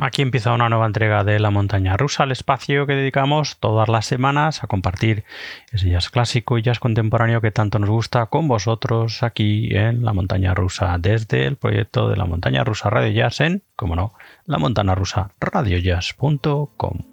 Aquí empieza una nueva entrega de La Montaña Rusa, el espacio que dedicamos todas las semanas a compartir ese jazz clásico y jazz contemporáneo que tanto nos gusta con vosotros aquí en La Montaña Rusa, desde el proyecto de La Montaña Rusa Radio Jazz en, como no, la montana rusa radiojazz.com.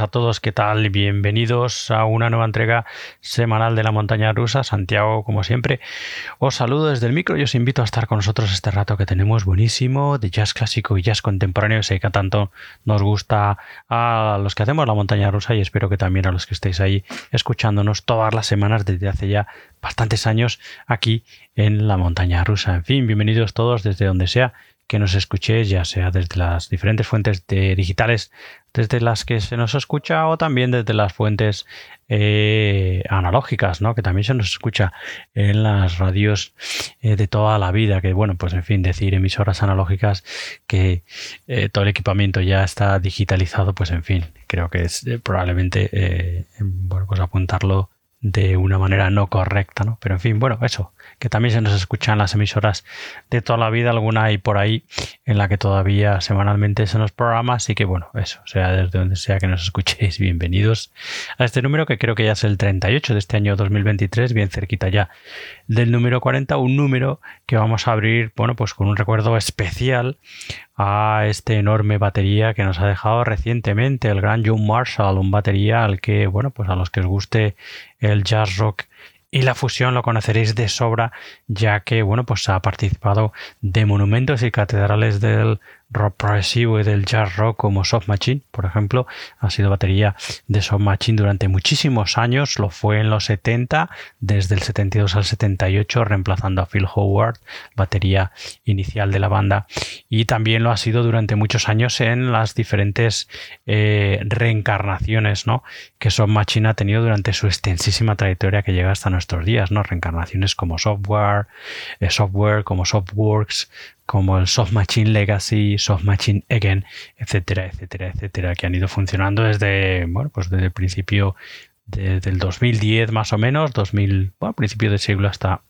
a todos, ¿qué tal? Bienvenidos a una nueva entrega semanal de la montaña rusa. Santiago, como siempre, os saludo desde el micro y os invito a estar con nosotros este rato que tenemos buenísimo de jazz clásico y jazz contemporáneo. Sé que tanto nos gusta a los que hacemos la montaña rusa y espero que también a los que estéis ahí escuchándonos todas las semanas desde hace ya bastantes años aquí en la montaña rusa. En fin, bienvenidos todos desde donde sea que nos escuchéis, ya sea desde las diferentes fuentes digitales desde las que se nos escucha o también desde las fuentes eh, analógicas, ¿no? que también se nos escucha en las radios eh, de toda la vida, que bueno, pues en fin, decir emisoras analógicas que eh, todo el equipamiento ya está digitalizado, pues en fin, creo que es probablemente, bueno, pues apuntarlo de una manera no correcta, ¿no? Pero en fin, bueno, eso, que también se nos escuchan las emisoras de toda la vida, alguna hay por ahí en la que todavía semanalmente se nos programa, así que bueno, eso, sea desde donde sea que nos escuchéis, bienvenidos a este número que creo que ya es el 38 de este año 2023, bien cerquita ya del número 40, un número que vamos a abrir, bueno, pues con un recuerdo especial a este enorme batería que nos ha dejado recientemente el gran John Marshall, un batería al que, bueno, pues a los que os guste el jazz rock y la fusión lo conoceréis de sobra ya que bueno pues ha participado de monumentos y catedrales del rock progresivo y del jazz rock como Soft Machine, por ejemplo, ha sido batería de Soft Machine durante muchísimos años, lo fue en los 70, desde el 72 al 78, reemplazando a Phil Howard, batería inicial de la banda, y también lo ha sido durante muchos años en las diferentes eh, reencarnaciones ¿no? que Soft Machine ha tenido durante su extensísima trayectoria que llega hasta nuestros días, ¿no? reencarnaciones como software, eh, software como Softworks, como el Soft Machine Legacy, Soft Machine Again, etcétera, etcétera, etcétera, que han ido funcionando desde, bueno, pues desde el principio desde el 2010 más o menos, 2000, bueno, principio del siglo hasta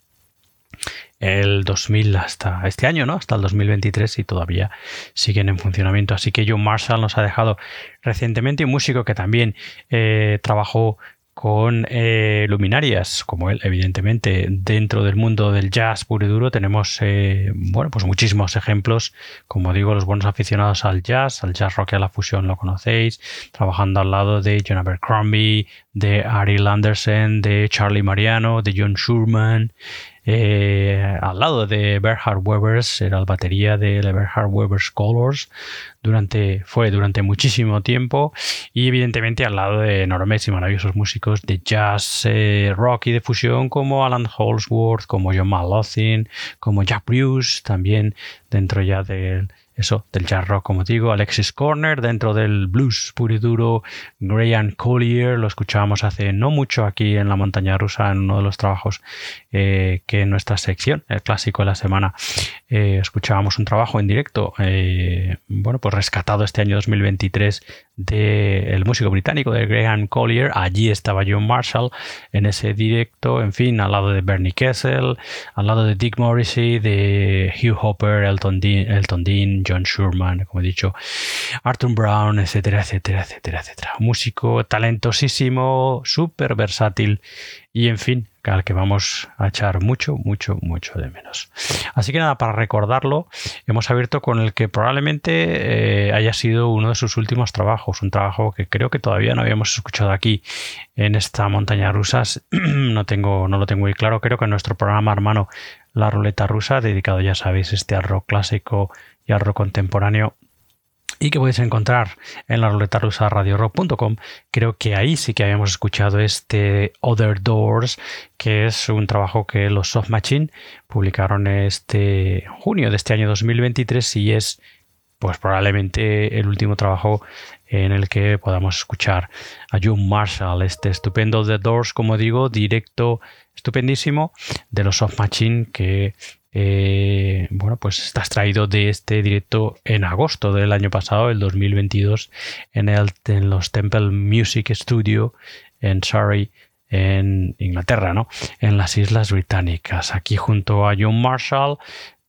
el 2000 hasta este año, ¿no? Hasta el 2023 y todavía siguen en funcionamiento. Así que John Marshall nos ha dejado recientemente un músico que también eh, trabajó con eh, luminarias como él, evidentemente, dentro del mundo del jazz puro y duro tenemos, eh, bueno, pues muchísimos ejemplos, como digo, los buenos aficionados al jazz, al jazz rock y a la fusión lo conocéis, trabajando al lado de John Abercrombie, de Ariel Anderson, de Charlie Mariano, de John Schurman, eh, al lado de Berhard Webers, era la batería de Berhard Webers Colors, durante, fue durante muchísimo tiempo. Y evidentemente al lado de enormes y maravillosos músicos de jazz, eh, rock y de fusión como Alan Holsworth, como John Malothin, como Jack Bruce, también dentro ya del eso, del jazz rock, como digo, Alexis Corner, dentro del blues puro y duro, Graham Collier, lo escuchábamos hace no mucho aquí en la montaña rusa, en uno de los trabajos eh, que en nuestra sección, el clásico de la semana, eh, escuchábamos un trabajo en directo, eh, bueno, pues rescatado este año 2023 del músico británico de Graham Collier, allí estaba John Marshall en ese directo, en fin, al lado de Bernie Kessel, al lado de Dick Morrissey, de Hugh Hopper, Elton Dean, Elton Dean John Schurman, como he dicho, Arthur Brown, etcétera, etcétera, etcétera, etcétera. músico talentosísimo, súper versátil y en fin, al que vamos a echar mucho, mucho, mucho de menos. Así que nada, para recordarlo, hemos abierto con el que probablemente eh, haya sido uno de sus últimos trabajos, un trabajo que creo que todavía no habíamos escuchado aquí en esta montaña rusas. no, tengo, no lo tengo muy claro, creo que en nuestro programa hermano La Ruleta Rusa, dedicado ya sabéis este al rock clásico y al rock contemporáneo y que podéis encontrar en la ruleta rusa radiorock.com. Creo que ahí sí que habíamos escuchado este Other Doors, que es un trabajo que los Soft Machine publicaron este junio de este año 2023 y es pues probablemente el último trabajo en el que podamos escuchar a John Marshall, este estupendo The Doors, como digo, directo estupendísimo de los Soft Machine que eh, bueno, pues está extraído de este directo en agosto del año pasado, el 2022, en, en los Temple Music Studio en Surrey, en Inglaterra, ¿no? En las Islas Británicas. Aquí junto a John Marshall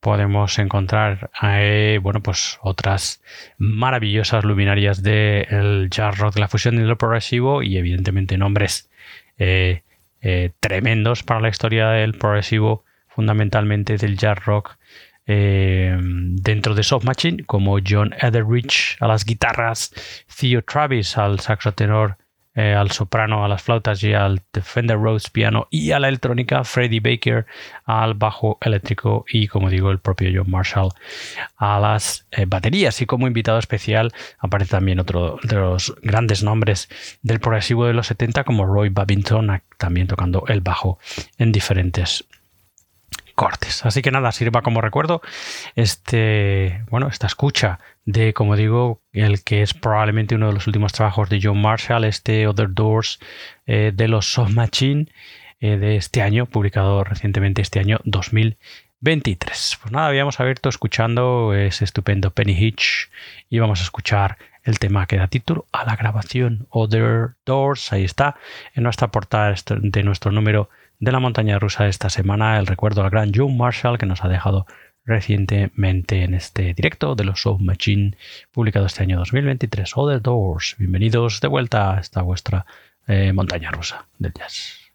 podemos encontrar eh, bueno pues otras maravillosas luminarias del jazz rock, de la fusión y lo progresivo y evidentemente nombres eh, tremendos para la historia del progresivo fundamentalmente del jazz rock eh, dentro de Soft Machine, como John Etheridge a las guitarras, Theo Travis al saxo tenor eh, al soprano, a las flautas y al Fender Rhodes piano y a la electrónica, Freddie Baker al bajo eléctrico y como digo el propio John Marshall a las eh, baterías. Y como invitado especial aparece también otro de los grandes nombres del progresivo de los 70 como Roy Babington también tocando el bajo en diferentes cortes. Así que nada, sirva como recuerdo este, bueno, esta escucha de, como digo, el que es probablemente uno de los últimos trabajos de John Marshall, este Other Doors eh, de los Soft Machine eh, de este año, publicado recientemente este año 2023. Pues nada, habíamos abierto escuchando ese estupendo Penny Hitch y vamos a escuchar el tema que da título a la grabación Other Doors. Ahí está, en nuestra portada de nuestro número de la montaña rusa esta semana, el recuerdo al gran John Marshall que nos ha dejado recientemente en este directo de los Soul Machine publicado este año 2023, Other Doors. Bienvenidos de vuelta a esta vuestra eh, montaña rusa del jazz.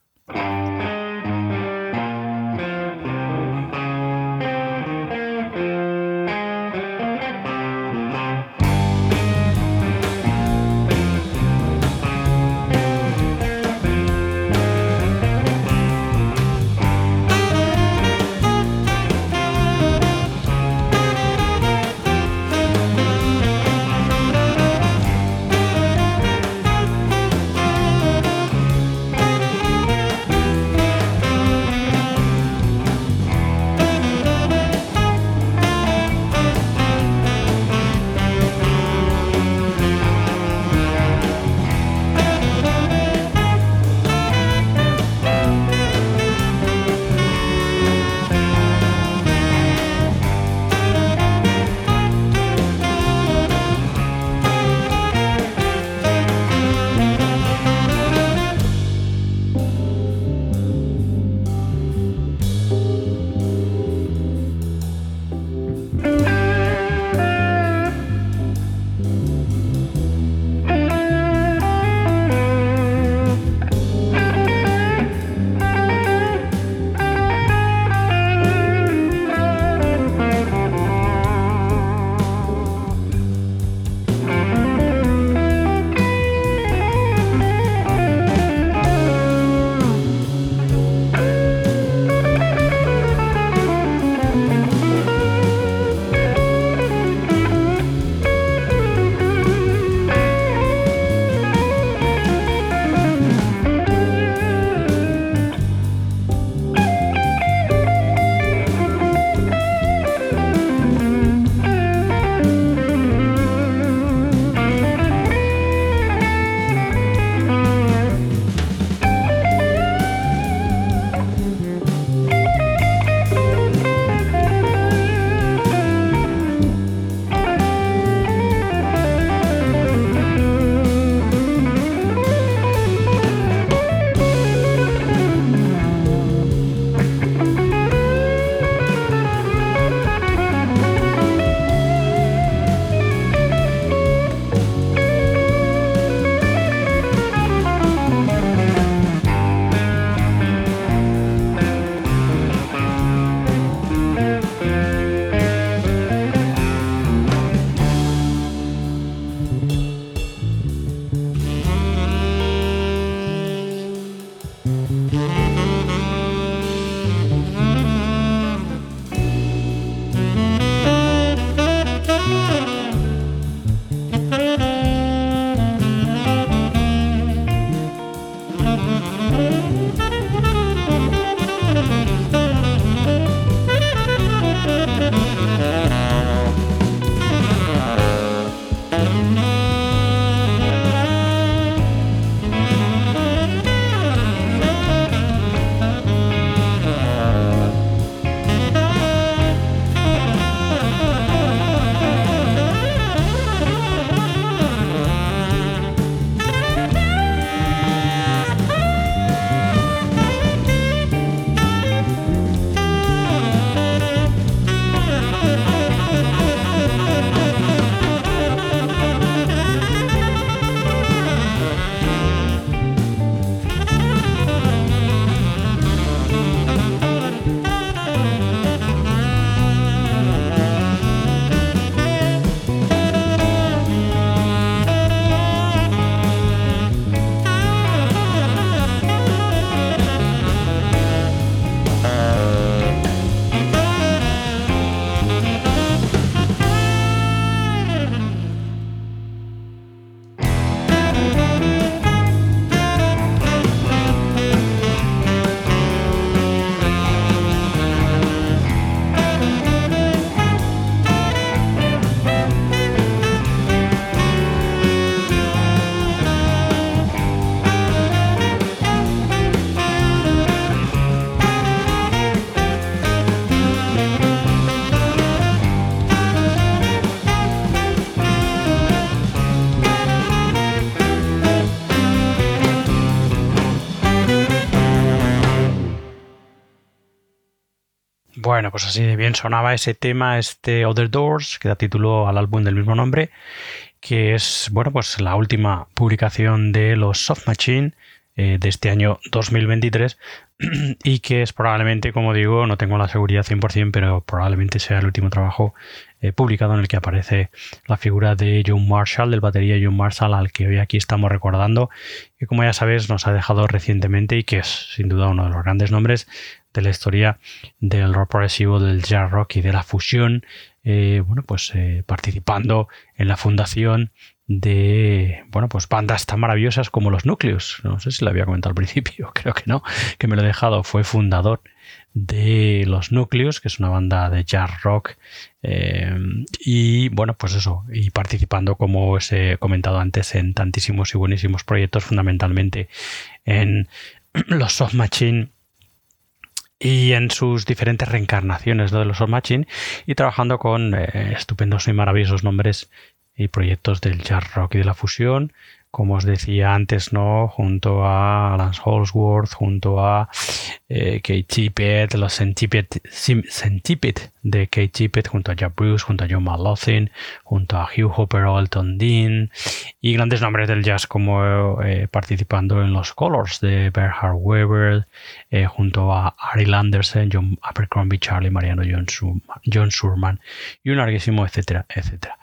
Bueno, pues así de bien sonaba ese tema, este Other Doors, que da título al álbum del mismo nombre, que es, bueno, pues la última publicación de los Soft Machine eh, de este año 2023 y que es probablemente, como digo, no tengo la seguridad 100%, pero probablemente sea el último trabajo eh, publicado en el que aparece la figura de John Marshall, del batería John Marshall, al que hoy aquí estamos recordando, que como ya sabes nos ha dejado recientemente y que es sin duda uno de los grandes nombres de la historia del rock progresivo, del jazz rock y de la fusión, eh, bueno, pues participando en la fundación de bueno pues bandas tan maravillosas como los núcleos. No sé si lo había comentado al principio creo que no que me lo he dejado. Fue fundador de los núcleos que es una banda de jazz rock eh, y bueno pues eso y participando como os he comentado antes en tantísimos y buenísimos proyectos fundamentalmente en los soft machine y en sus diferentes reencarnaciones de los Machine y trabajando con eh, estupendos y maravillosos nombres y proyectos del jazz rock y de la fusión, como os decía antes, ¿no? Junto a Lance Holsworth, junto a eh, Kate Tippett, los Centipede, de Kate Tippett, junto a Jack Bruce, junto a John Malothin, junto a Hugh Hopper o Elton Dean, y grandes nombres del jazz como eh, participando en los Colors de Bernhard Weber, eh, junto a Ari Anderson, John Abercrombie, Charlie Mariano, John, John Surman, y un larguísimo, etcétera, etcétera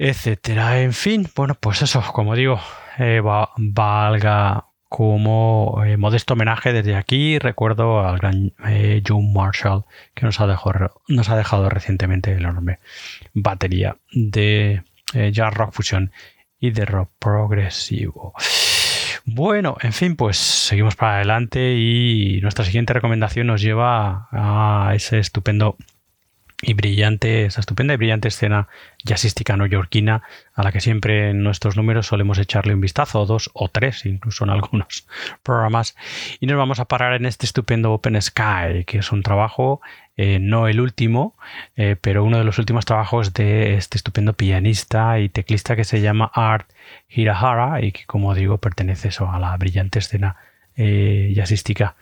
etcétera. En fin, bueno, pues eso, como digo, eh, valga como eh, modesto homenaje desde aquí. Recuerdo al gran eh, John Marshall que nos ha, dejado, nos ha dejado recientemente la enorme batería de jazz rock fusion y de rock progresivo. Bueno, en fin, pues seguimos para adelante y nuestra siguiente recomendación nos lleva a ese estupendo y brillante, esa estupenda y brillante escena jazzística neoyorquina a la que siempre en nuestros números solemos echarle un vistazo, o dos o tres, incluso en algunos programas. Y nos vamos a parar en este estupendo Open Sky, que es un trabajo, eh, no el último, eh, pero uno de los últimos trabajos de este estupendo pianista y teclista que se llama Art Hirahara y que, como digo, pertenece a la brillante escena eh, jazzística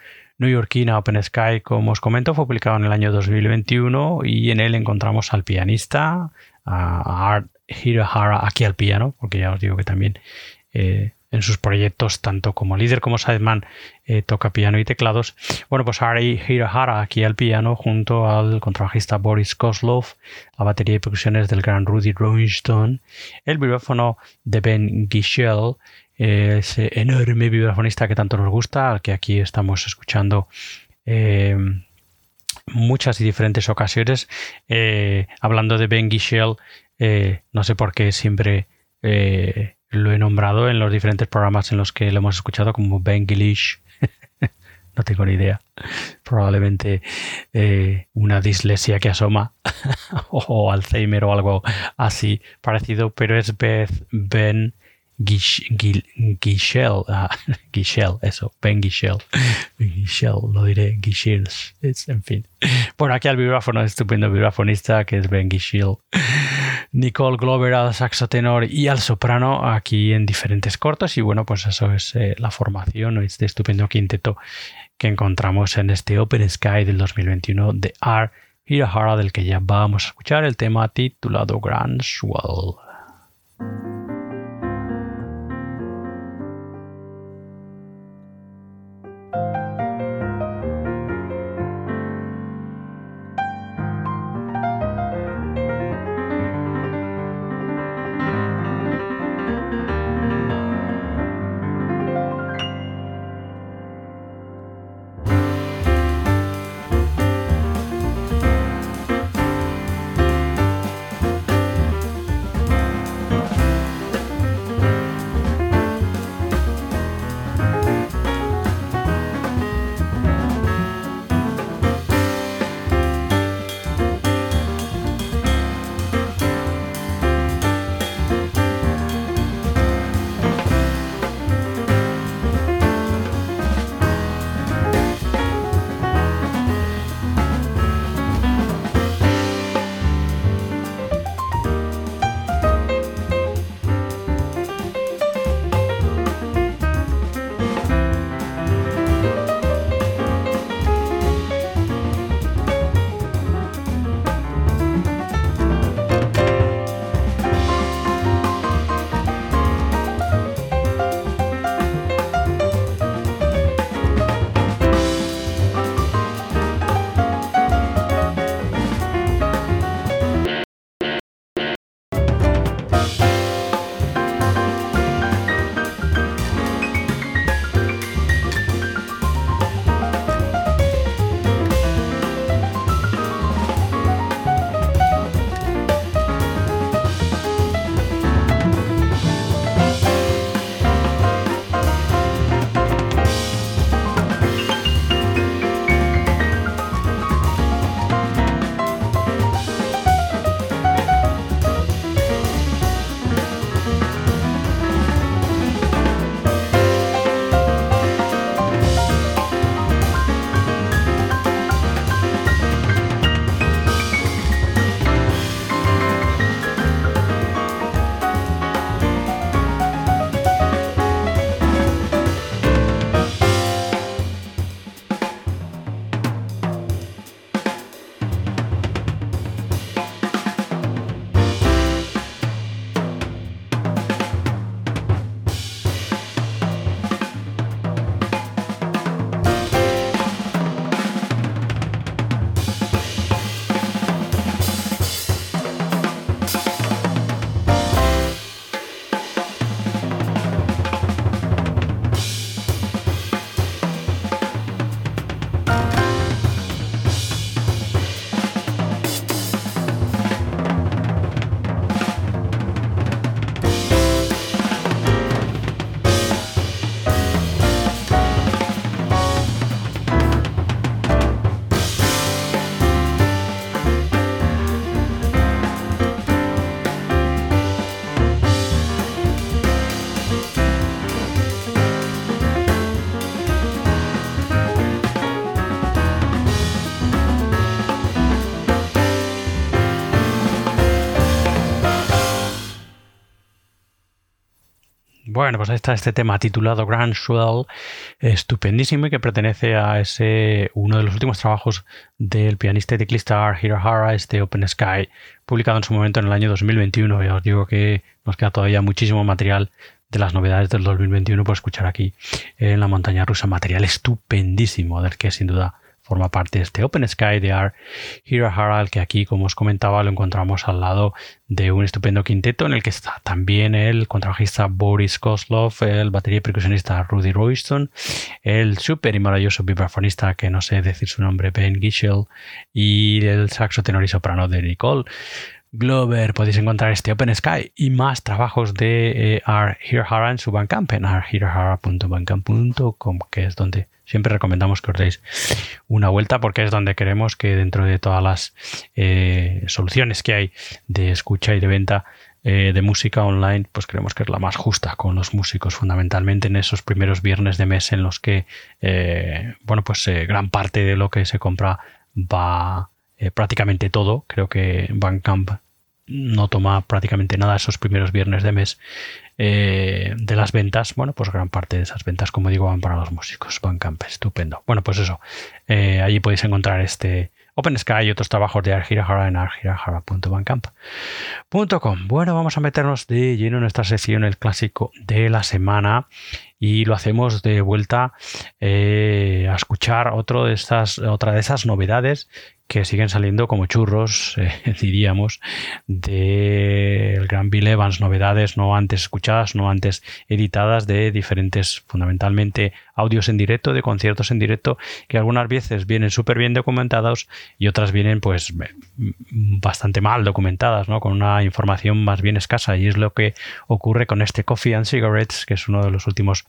Yorkina Open Sky, como os comento, fue publicado en el año 2021 y en él encontramos al pianista, a Art Hirohara aquí al piano, porque ya os digo que también eh, en sus proyectos, tanto como líder como sideman, eh, toca piano y teclados. Bueno, pues Ari Hirohara aquí al piano, junto al contrabajista Boris Kozlov, la batería y percusiones del gran Rudy Royston, el vibráfono de Ben Gischel, ese enorme vibrafonista que tanto nos gusta, al que aquí estamos escuchando eh, muchas y diferentes ocasiones. Eh, hablando de Ben Gischel, eh, no sé por qué siempre lo he nombrado en los diferentes programas en los que lo hemos escuchado como Ben Gilish. no tengo ni idea. Probablemente una dislexia que asoma o Alzheimer o algo así parecido, pero es Beth Ben Guichel, ah, eso, Ben Guichel, lo diré, Guichel, en fin. Bueno, aquí al vibráfono, estupendo vibrafonista que es Ben Guichel. Nicole Glover al saxo tenor y al soprano aquí en diferentes cortos y bueno, pues eso es eh, la formación, este estupendo quinteto que encontramos en este Open Sky del 2021 de R. Hirahara del que ya vamos a escuchar el tema titulado Grand Swell. Bueno, pues ahí está este tema titulado Grand Swell, estupendísimo y que pertenece a ese uno de los últimos trabajos del pianista y teclista Hirahara, este Open Sky, publicado en su momento en el año 2021. Ya os digo que nos queda todavía muchísimo material de las novedades del 2021 por escuchar aquí en la montaña rusa. Material estupendísimo, del que sin duda forma parte de este Open Sky de Art Hirahara, que aquí, como os comentaba, lo encontramos al lado de un estupendo quinteto en el que está también el contrabajista Boris Kozlov, el batería y percusionista Rudy Royston, el súper y maravilloso vibrafonista, que no sé decir su nombre, Ben Gischel, y el saxo tenor y soprano de Nicole. Glover podéis encontrar este Open Sky y más trabajos de eh, Hirahara en su Bandcamp en que es donde siempre recomendamos que os deis una vuelta porque es donde queremos que dentro de todas las eh, soluciones que hay de escucha y de venta eh, de música online, pues creemos que es la más justa con los músicos, fundamentalmente en esos primeros viernes de mes en los que, eh, bueno, pues gran parte de lo que se compra va prácticamente todo. Creo que Bandcamp no toma prácticamente nada esos primeros viernes de mes eh, de las ventas, bueno, pues gran parte de esas ventas, como digo, van para los músicos. Bandcamp, estupendo. Bueno, pues eso, eh, allí podéis encontrar este Open Sky y otros trabajos de Argirahara en argirahara.bandcamp.com. Bueno, vamos a meternos de lleno en nuestra sección, el clásico de la semana, y lo hacemos de vuelta eh, a escuchar de estas, otra de esas novedades que siguen saliendo como churros, eh, diríamos, del Gran Bill Evans, novedades no antes escuchadas, no antes editadas de diferentes, fundamentalmente, audios en directo, de conciertos en directo, que algunas veces vienen súper bien documentados y otras vienen pues bastante mal documentadas, ¿no? con una información más bien escasa. Y es lo que ocurre con este Coffee and Cigarettes, que es uno de los últimos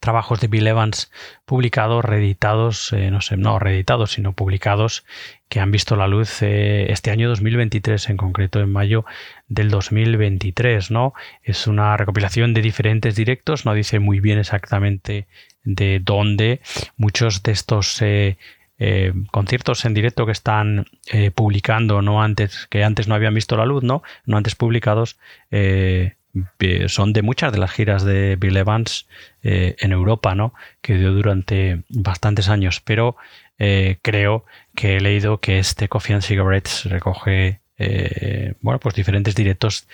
trabajos de Bill Evans publicados, reeditados, eh, no sé, no reeditados, sino publicados, que han visto la luz eh, este año 2023, en concreto en mayo del 2023, ¿no? Es una recopilación de diferentes directos, no dice muy bien exactamente de dónde. Muchos de estos eh, conciertos en directo que están publicando no antes que antes no habían visto la luz no no antes publicados son de muchas de las giras de Bill Evans eh, en Europa, ¿no? Que dio durante bastantes años. Pero eh, creo que he leído que este Coffee and Cigarettes recoge, eh, bueno, pues diferentes directos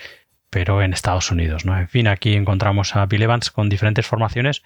pero en Estados Unidos. ¿no? En fin, aquí encontramos a Bill Evans con diferentes formaciones,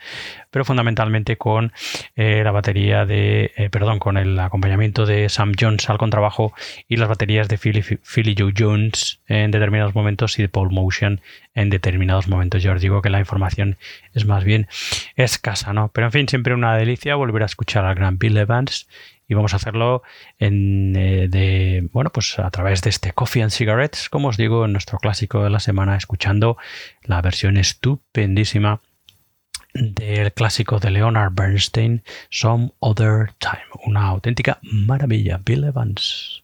pero fundamentalmente con eh, la batería de, eh, perdón, con el acompañamiento de Sam Jones al contrabajo y las baterías de Philly, Joe Jones en determinados momentos y de Paul Motion en determinados momentos. Yo os digo que la información es más bien escasa, ¿no? Pero en fin, siempre una delicia volver a escuchar al gran Bill Evans y vamos a hacerlo en, eh, de, bueno, pues a través de este Coffee and Cigarettes, como os digo, en nuestro clásico de la semana, escuchando la versión estupendísima del clásico de Leonard Bernstein, Some Other Time. Una auténtica maravilla. Bill Evans.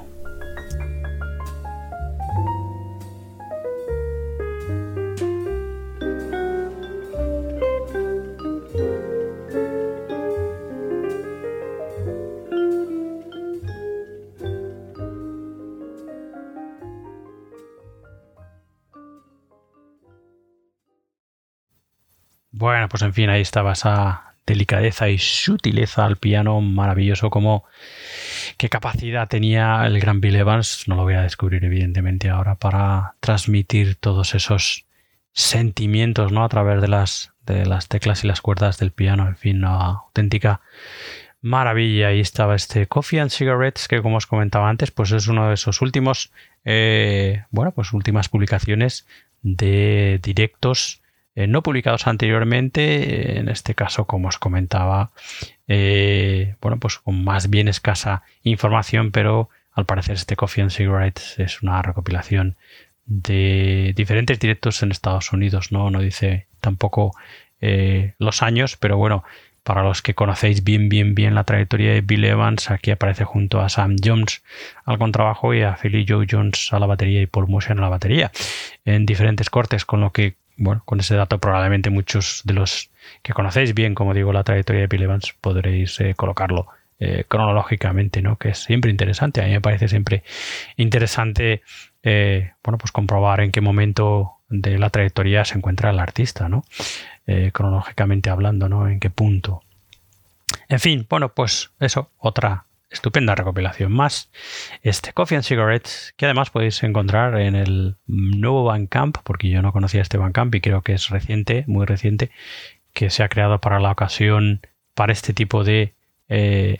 En fin, ahí estaba esa delicadeza y sutileza al piano maravilloso como qué capacidad tenía el gran Bill Evans, no lo voy a descubrir evidentemente ahora, para transmitir todos esos sentimientos ¿no? a través de las, de las teclas y las cuerdas del piano, en fin, una auténtica maravilla. Ahí estaba este Coffee and Cigarettes que como os comentaba antes, pues es uno de esos últimos, eh, bueno, pues últimas publicaciones de directos eh, no publicados anteriormente, en este caso, como os comentaba, eh, bueno, pues con más bien escasa información, pero al parecer este Coffee and Cigarettes es una recopilación de diferentes directos en Estados Unidos, ¿no? No dice tampoco eh, los años, pero bueno, para los que conocéis bien, bien, bien la trayectoria de Bill Evans, aquí aparece junto a Sam Jones al contrabajo y a Philly Joe Jones a la batería y Paul Motion a la batería en diferentes cortes, con lo que bueno, con ese dato probablemente muchos de los que conocéis bien, como digo, la trayectoria de Bill Evans, podréis eh, colocarlo eh, cronológicamente, ¿no? Que es siempre interesante. A mí me parece siempre interesante, eh, bueno, pues comprobar en qué momento de la trayectoria se encuentra el artista, ¿no? cronológicamente hablando, ¿no? En qué punto. En fin, bueno, pues eso, otra estupenda recopilación más. Este Coffee and Cigarettes, que además podéis encontrar en el nuevo Bandcamp, porque yo no conocía este Bandcamp y creo que es reciente, muy reciente, que se ha creado para la ocasión, para este tipo de eh,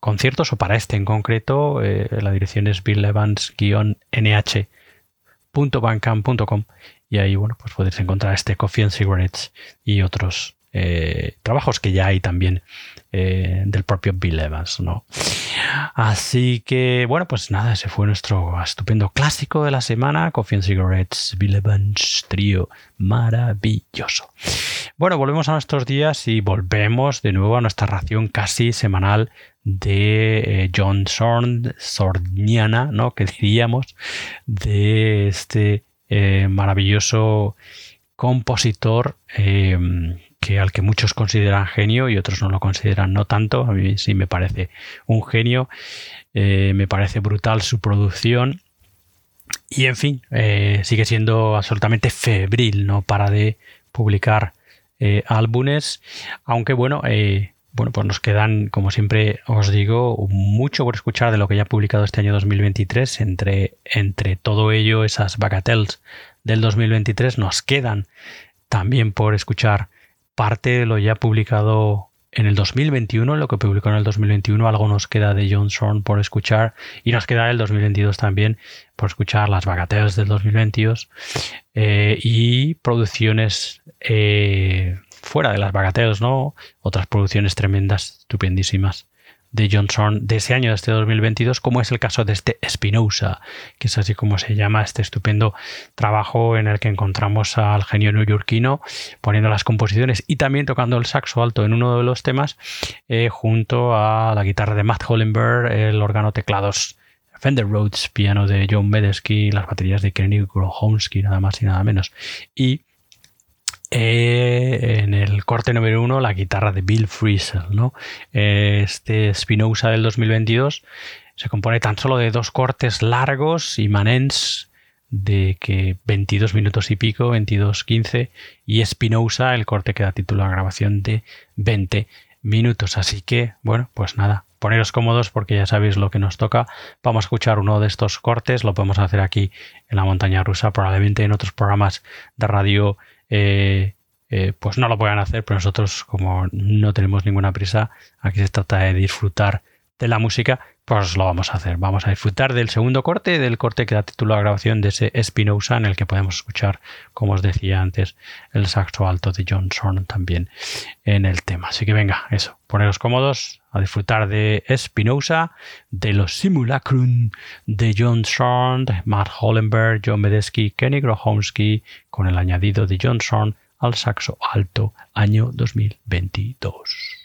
conciertos o para este en concreto. Eh, la dirección es billevans-nh.bandcamp.com y ahí bueno, pues podéis encontrar este Coffee and Cigarettes y otros eh, trabajos que ya hay también eh, del propio Bill Evans, ¿no? Así que, bueno, pues nada, ese fue nuestro estupendo clásico de la semana, Coffee Cigarettes, Bill Evans Trio, maravilloso. Bueno, volvemos a nuestros días y volvemos de nuevo a nuestra ración casi semanal de eh, John Zorn, Sorniana, ¿no? Que diríamos, de este maravilloso compositor que al que muchos consideran genio y otros no lo consideran no tanto. A mí sí me parece un genio. Eh, me parece brutal su producción. Y en fin, eh, sigue siendo absolutamente febril, no para de publicar eh, álbumes. Aunque bueno, bueno, pues nos quedan, como siempre os digo, mucho por escuchar de lo que ya ha publicado este año 2023. Entre, entre todo ello, esas bagatelles del 2023 nos quedan también por escuchar parte de lo ya publicado en el 2021, lo que publicó en el 2021, algo nos queda de John por escuchar y nos queda el 2022 también por escuchar las bagatelas del 2022 eh, y producciones eh, fuera de las bagatelas, ¿no? Otras producciones tremendas, estupendísimas de Johnson de ese año, de este 2022, como es el caso de este Spinoza, que es así como se llama este estupendo trabajo en el que encontramos al genio neoyorquino poniendo las composiciones y también tocando el saxo alto en uno de los temas, eh, junto a la guitarra de Matt Hollenberg, el órgano teclados Fender Rhodes, piano de John Medesky, las baterías de Kenny Grohomsky, nada más y nada menos. Y eh, en el corte número uno la guitarra de Bill Frisell. ¿no? Este Spinoza del 2022 se compone tan solo de dos cortes largos y manens de que 22 minutos y pico, 22, 15 y Spinoza el corte que da título a grabación de 20 minutos. Así que, bueno, pues nada, poneros cómodos porque ya sabéis lo que nos toca. Vamos a escuchar uno de estos cortes, lo podemos hacer aquí en la montaña rusa, probablemente en otros programas de radio eh, eh, pues no lo puedan hacer, pero nosotros como no tenemos ninguna prisa, aquí se trata de disfrutar de la música, pues lo vamos a hacer. Vamos a disfrutar del segundo corte, del corte que da título a la grabación de ese Spinoza, en el que podemos escuchar, como os decía antes, el saxo alto de John también en el tema. Así que venga, eso, poneros cómodos a disfrutar de Spinoza, de los Simulacrum de John Zorn, Matt Hollenberg, John Medesky, Kenny Grohomsky, con el añadido de John al saxo alto, año 2022.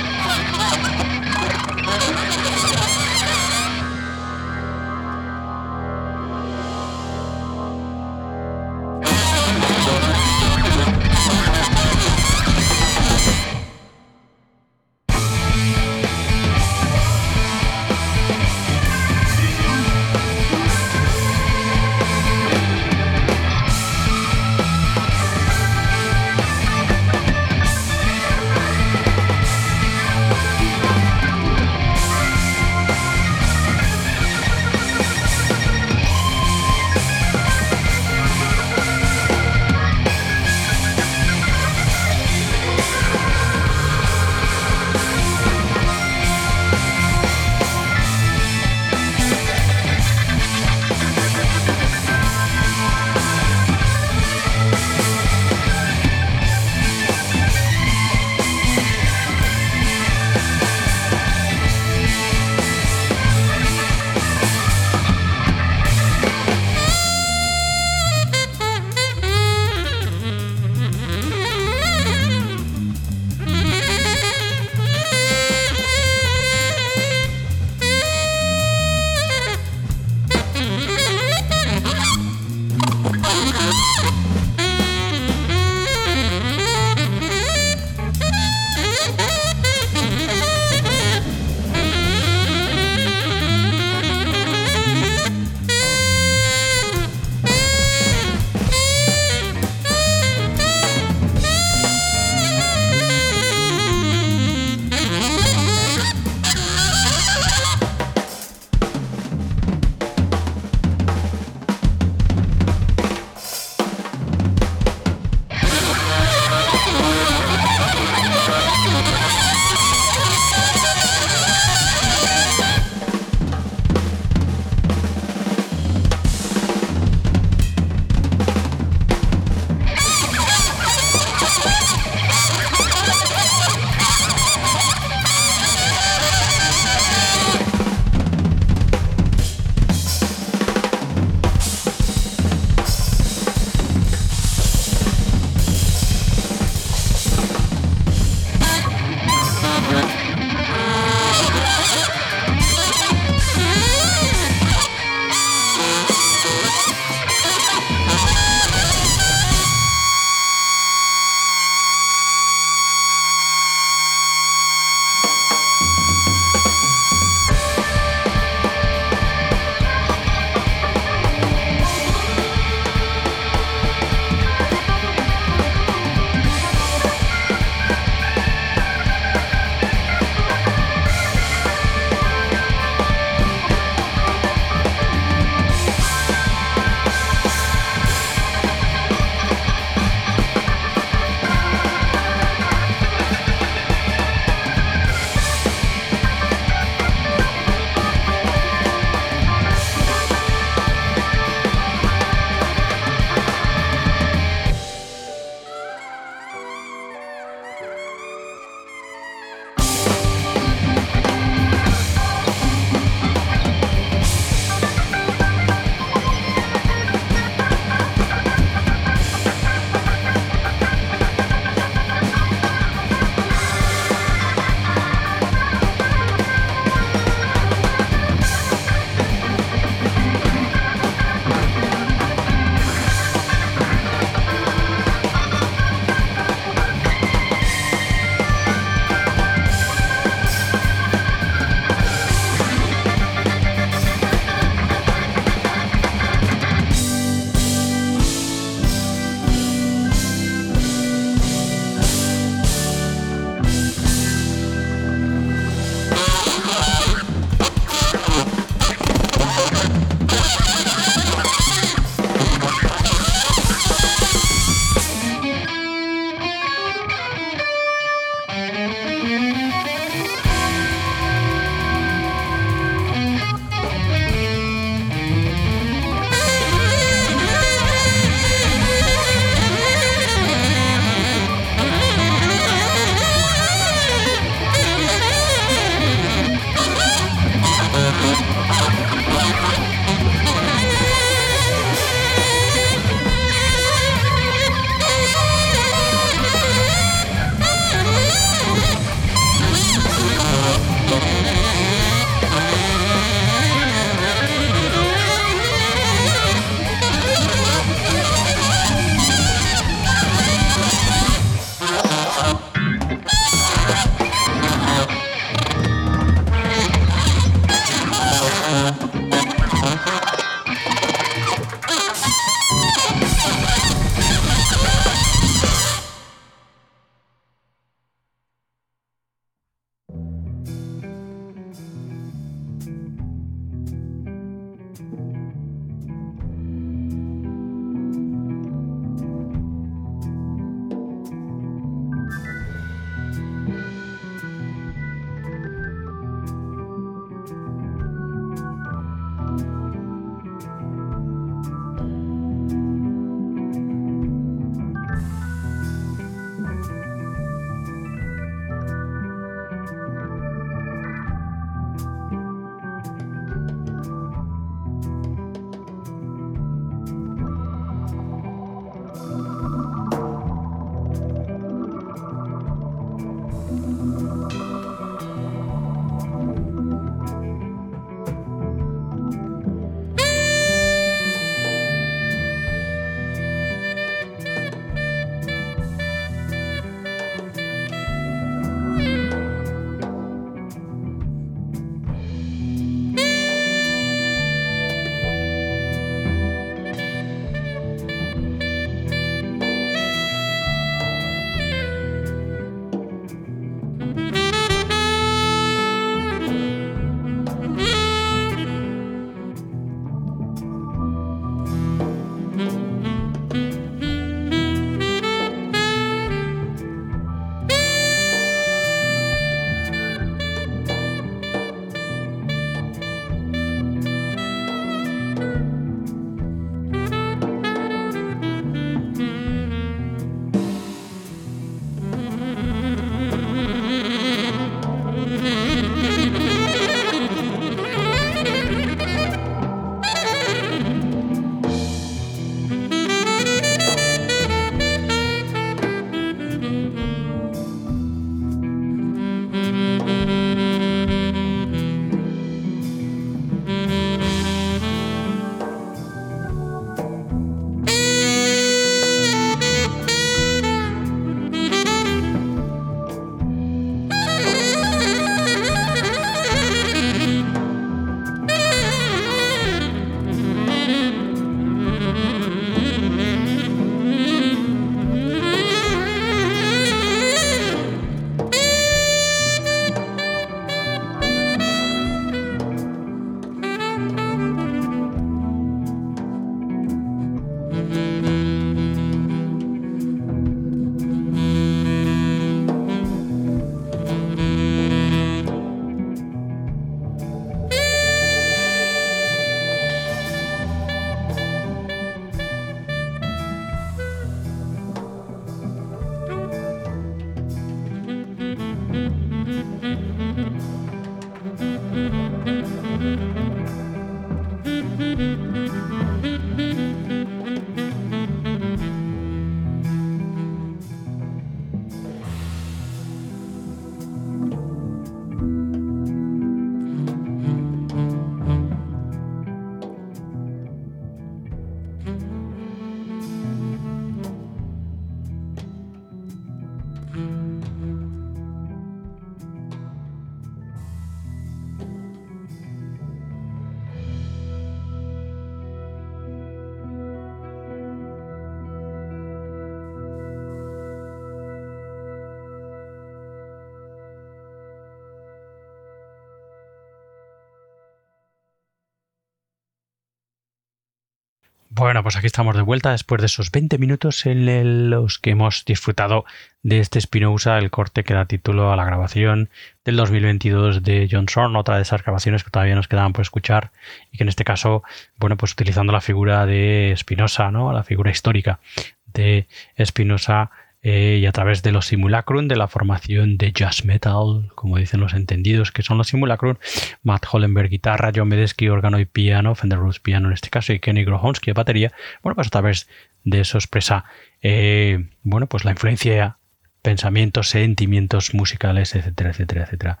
Bueno, pues aquí estamos de vuelta después de esos 20 minutos en los que hemos disfrutado de este Spinoza, el corte que da título a la grabación del 2022 de John Zorn, otra de esas grabaciones que todavía nos quedaban por escuchar y que en este caso, bueno, pues utilizando la figura de Spinoza, ¿no? La figura histórica de Spinoza eh, y a través de los simulacrum de la formación de jazz metal, como dicen los entendidos, que son los simulacrum, Matt Hollenberg guitarra, John Medesky órgano y piano, Fender Rhodes piano en este caso y Kenny Grohonsky batería, bueno, pues a través de eso expresa, eh, bueno, pues la influencia pensamientos, sentimientos musicales, etcétera, etcétera, etcétera,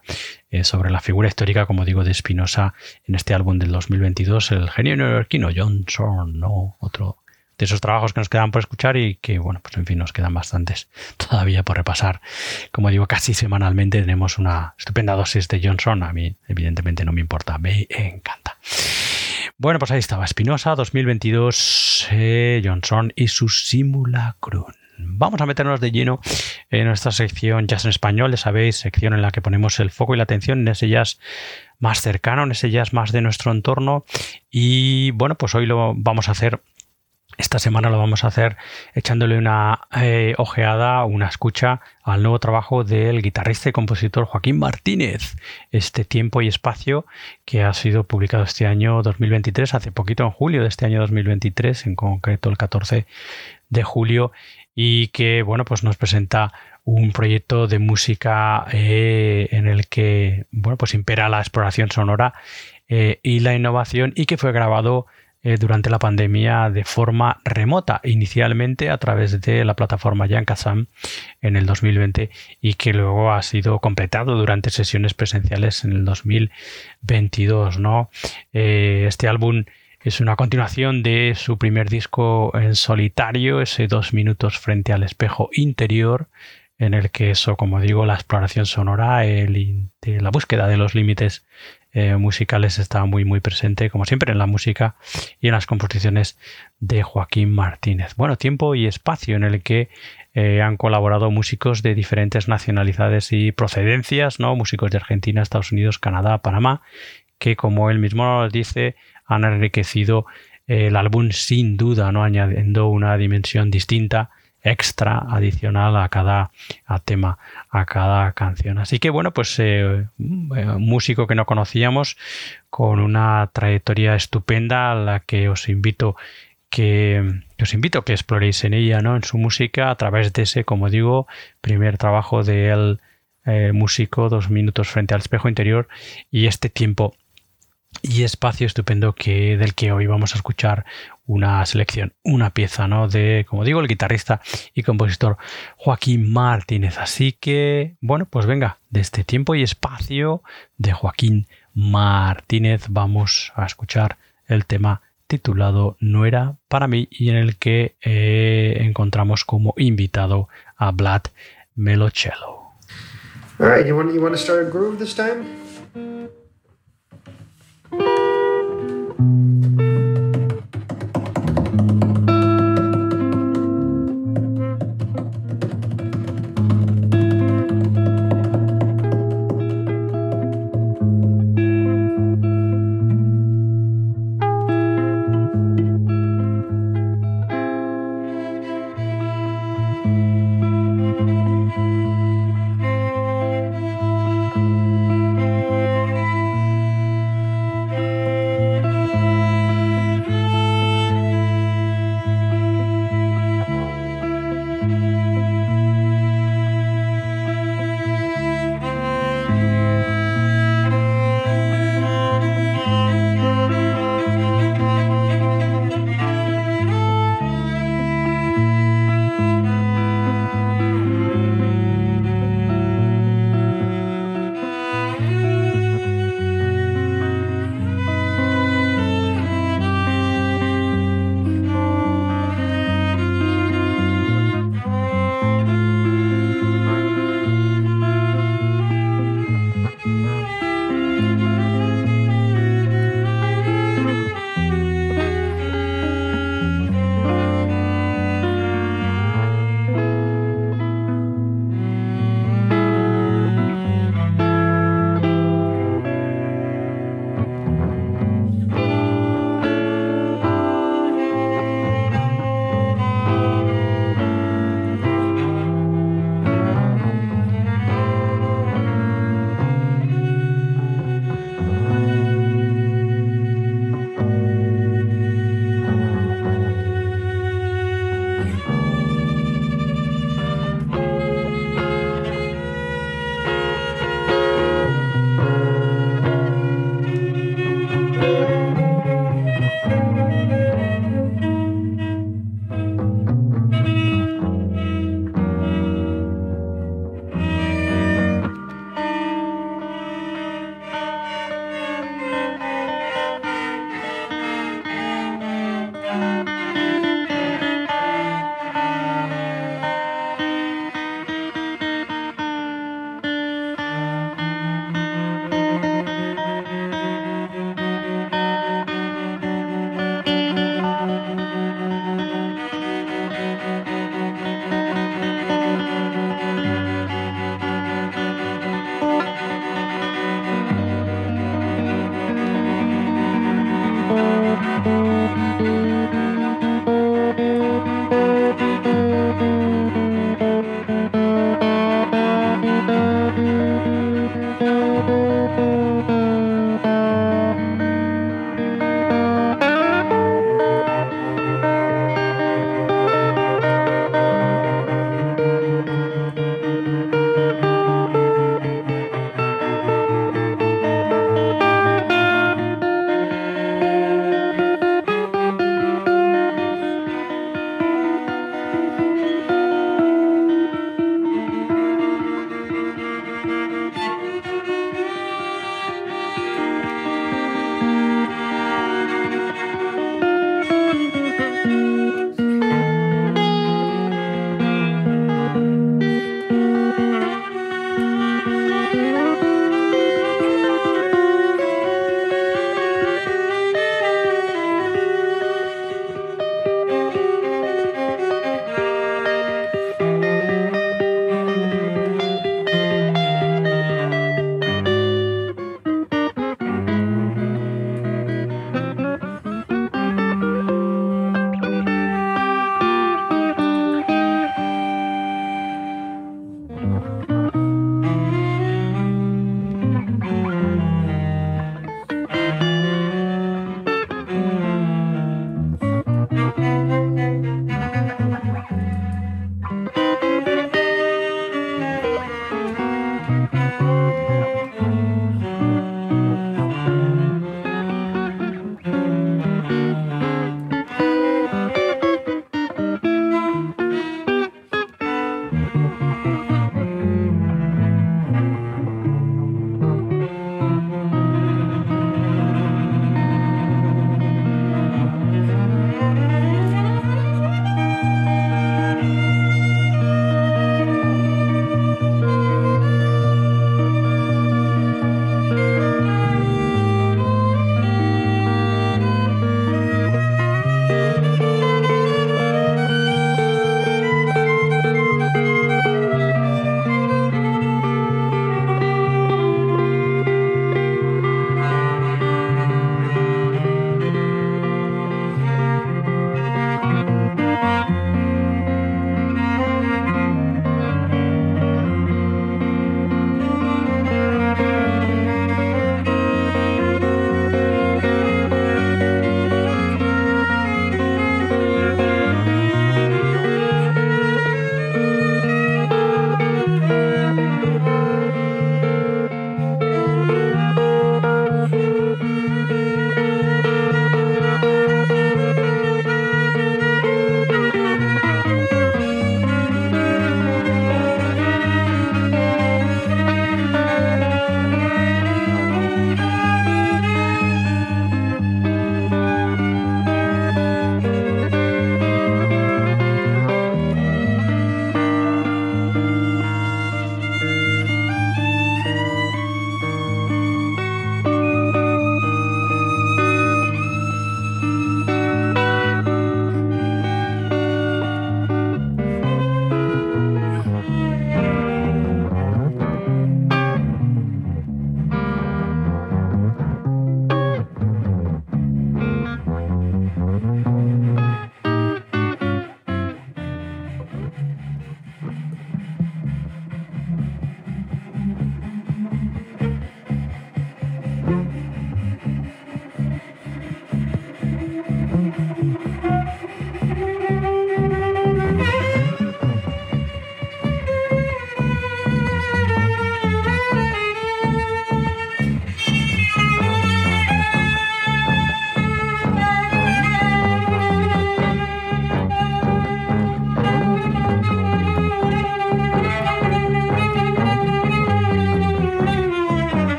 eh, sobre la figura histórica, como digo, de Spinoza en este álbum del 2022, el genio neoyorquino John Zorn, ¿no? Otro de esos trabajos que nos quedan por escuchar y que, bueno, pues en fin, nos quedan bastantes todavía por repasar. Como digo, casi semanalmente tenemos una estupenda dosis de Johnson. A mí, evidentemente, no me importa, me encanta. Bueno, pues ahí estaba Espinosa 2022, eh, Johnson y su simulacrum. Vamos a meternos de lleno en nuestra sección Jazz en Español, ya sabéis, sección en la que ponemos el foco y la atención en ese jazz más cercano, en ese jazz más de nuestro entorno. Y bueno, pues hoy lo vamos a hacer esta semana lo vamos a hacer echándole una eh, ojeada, una escucha al nuevo trabajo del guitarrista y compositor Joaquín Martínez, este tiempo y espacio que ha sido publicado este año 2023, hace poquito en julio de este año 2023, en concreto el 14 de julio, y que bueno, pues nos presenta un proyecto de música eh, en el que bueno, pues impera la exploración sonora eh, y la innovación y que fue grabado eh, durante la pandemia de forma remota, inicialmente a través de la plataforma Yankasam en el 2020 y que luego ha sido completado durante sesiones presenciales en el 2022. ¿no? Eh, este álbum es una continuación de su primer disco en solitario, ese dos minutos frente al espejo interior, en el que eso, como digo, la exploración sonora, el, la búsqueda de los límites eh, musicales está muy muy presente, como siempre, en la música y en las composiciones de Joaquín Martínez. Bueno, tiempo y espacio en el que eh, han colaborado músicos de diferentes nacionalidades y procedencias, ¿no? Músicos de Argentina, Estados Unidos, Canadá, Panamá, que como él mismo nos dice, han enriquecido el álbum sin duda, ¿no? añadiendo una dimensión distinta extra adicional a cada tema, a cada canción. Así que bueno, pues eh, un músico que no conocíamos con una trayectoria estupenda a la que os invito que, os invito que exploréis en ella, ¿no? En su música a través de ese, como digo, primer trabajo de él eh, músico, dos minutos frente al espejo interior y este tiempo y espacio estupendo que del que hoy vamos a escuchar una selección, una pieza, ¿no? De, como digo, el guitarrista y compositor Joaquín Martínez. Así que, bueno, pues venga, de este tiempo y espacio de Joaquín Martínez vamos a escuchar el tema titulado No era para mí y en el que eh, encontramos como invitado a Vlad Melocello. All right, you want, to start a groove this time? Thank you.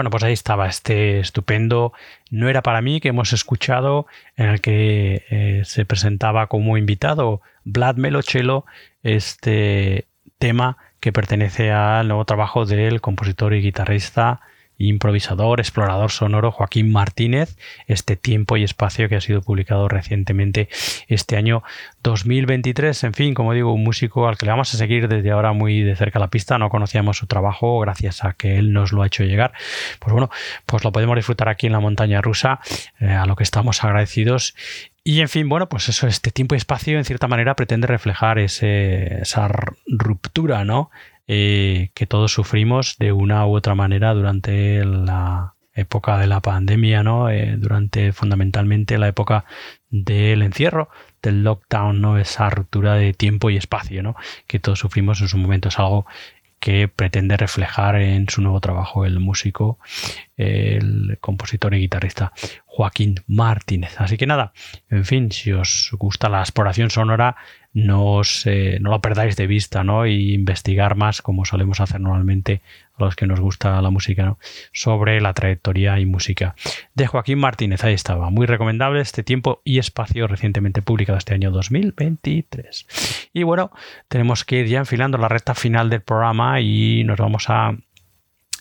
Bueno, pues ahí estaba este estupendo No era para mí que hemos escuchado en el que eh, se presentaba como invitado Vlad Melochelo este tema que pertenece al nuevo trabajo del compositor y guitarrista improvisador, explorador sonoro Joaquín Martínez, este tiempo y espacio que ha sido publicado recientemente este año 2023. En fin, como digo, un músico al que le vamos a seguir desde ahora muy de cerca la pista. No conocíamos su trabajo gracias a que él nos lo ha hecho llegar. Pues bueno, pues lo podemos disfrutar aquí en la montaña rusa, eh, a lo que estamos agradecidos. Y en fin, bueno, pues eso, este tiempo y espacio en cierta manera pretende reflejar ese, esa ruptura, ¿no? Eh, que todos sufrimos de una u otra manera durante la época de la pandemia, ¿no? Eh, durante fundamentalmente la época del encierro, del lockdown, ¿no? Esa ruptura de tiempo y espacio, ¿no? Que todos sufrimos en su momento. Es algo que pretende reflejar en su nuevo trabajo el músico, el compositor y guitarrista Joaquín Martínez. Así que nada, en fin, si os gusta la exploración sonora, no, no lo perdáis de vista, ¿no? Y investigar más, como solemos hacer normalmente a los que nos gusta la música, ¿no? Sobre la trayectoria y música de Joaquín Martínez. Ahí estaba. Muy recomendable este tiempo y espacio recientemente publicado este año 2023. Y bueno, tenemos que ir ya enfilando la recta final del programa y nos vamos a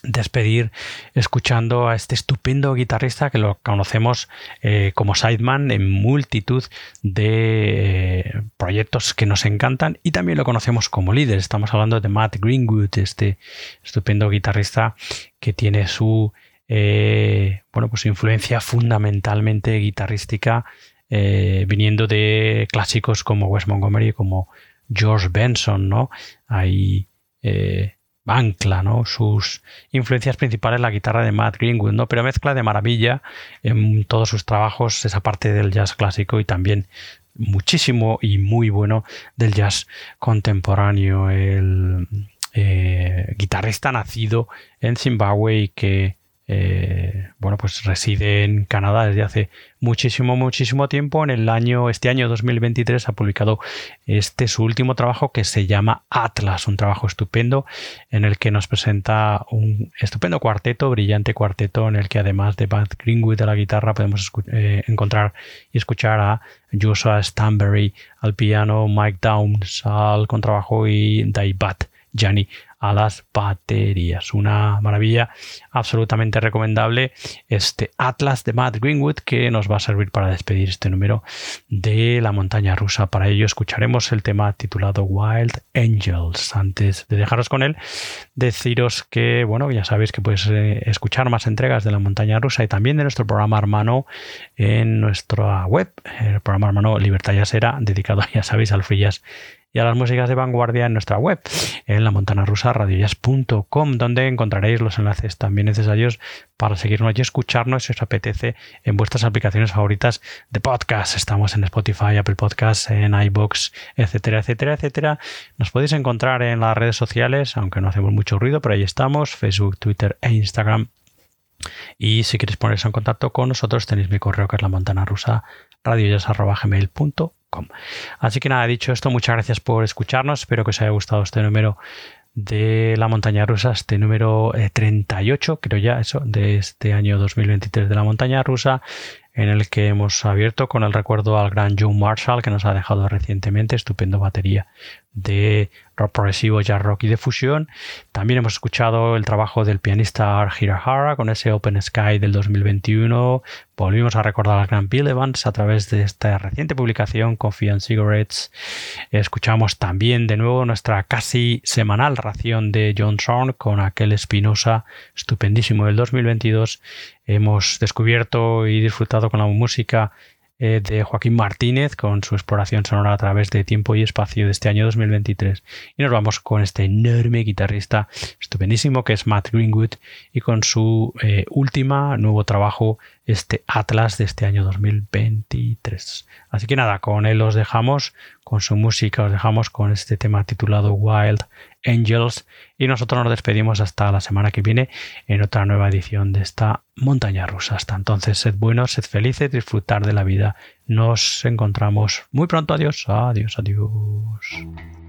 despedir escuchando a este estupendo guitarrista que lo conocemos eh, como sideman en multitud de eh, proyectos que nos encantan y también lo conocemos como líder. Estamos hablando de Matt Greenwood, este estupendo guitarrista que tiene su eh, bueno pues influencia fundamentalmente guitarrística viniendo de clásicos como Wes Montgomery como George Benson, ¿no? Ahí ancla ¿no? sus influencias principales la guitarra de Matt Greenwood, ¿no? pero mezcla de maravilla en todos sus trabajos esa parte del jazz clásico y también muchísimo y muy bueno del jazz contemporáneo. El eh, guitarrista nacido en Zimbabue y que eh, bueno, pues reside en Canadá desde hace muchísimo, muchísimo tiempo. En el año, este año 2023 ha publicado este su último trabajo que se llama Atlas, un trabajo estupendo en el que nos presenta un estupendo cuarteto, brillante cuarteto, en el que además de Bad Greenwood a la guitarra podemos eh, encontrar y escuchar a Joshua Stanbury al piano, Mike Downs al contrabajo y Daibat Jani a las baterías. Una maravilla absolutamente recomendable este Atlas de Matt Greenwood que nos va a servir para despedir este número de la montaña rusa. Para ello escucharemos el tema titulado Wild Angels. Antes de dejaros con él, deciros que, bueno, ya sabéis que puedes eh, escuchar más entregas de la montaña rusa y también de nuestro programa hermano en nuestra web, el programa hermano Libertad Yasera, dedicado, ya sabéis, al free y a las músicas de vanguardia en nuestra web, en la rusa donde encontraréis los enlaces también necesarios para seguirnos y escucharnos si os apetece en vuestras aplicaciones favoritas de podcast. Estamos en Spotify, Apple Podcasts, en iBox, etcétera, etcétera, etcétera. Nos podéis encontrar en las redes sociales, aunque no hacemos mucho ruido, pero ahí estamos, Facebook, Twitter e Instagram. Y si queréis poneros en contacto con nosotros, tenéis mi correo que es la montana rusa Así que nada, dicho esto, muchas gracias por escucharnos. Espero que os haya gustado este número de la montaña rusa, este número 38, eh, creo ya, eso, de este año 2023 de la montaña rusa, en el que hemos abierto con el recuerdo al gran Joe Marshall que nos ha dejado recientemente, estupendo batería de rock progresivo, jazz rock y de fusión. También hemos escuchado el trabajo del pianista Hirahara con ese Open Sky del 2021. Volvimos a recordar al gran Bill Evans a través de esta reciente publicación Coffee Cigarettes. Escuchamos también de nuevo nuestra casi semanal ración de John Zorn con aquel Espinosa estupendísimo del 2022. Hemos descubierto y disfrutado con la música eh, de Joaquín Martínez con su exploración sonora a través de tiempo y espacio de este año 2023. Y nos vamos con este enorme guitarrista estupendísimo que es Matt Greenwood y con su eh, última nuevo trabajo, este Atlas de este año 2023. Así que nada, con él os dejamos, con su música os dejamos con este tema titulado Wild Angels y nosotros nos despedimos hasta la semana que viene en otra nueva edición de esta montaña rusa. Hasta entonces, sed buenos, sed felices, disfrutar de la vida. Nos encontramos muy pronto. Adiós, adiós, adiós.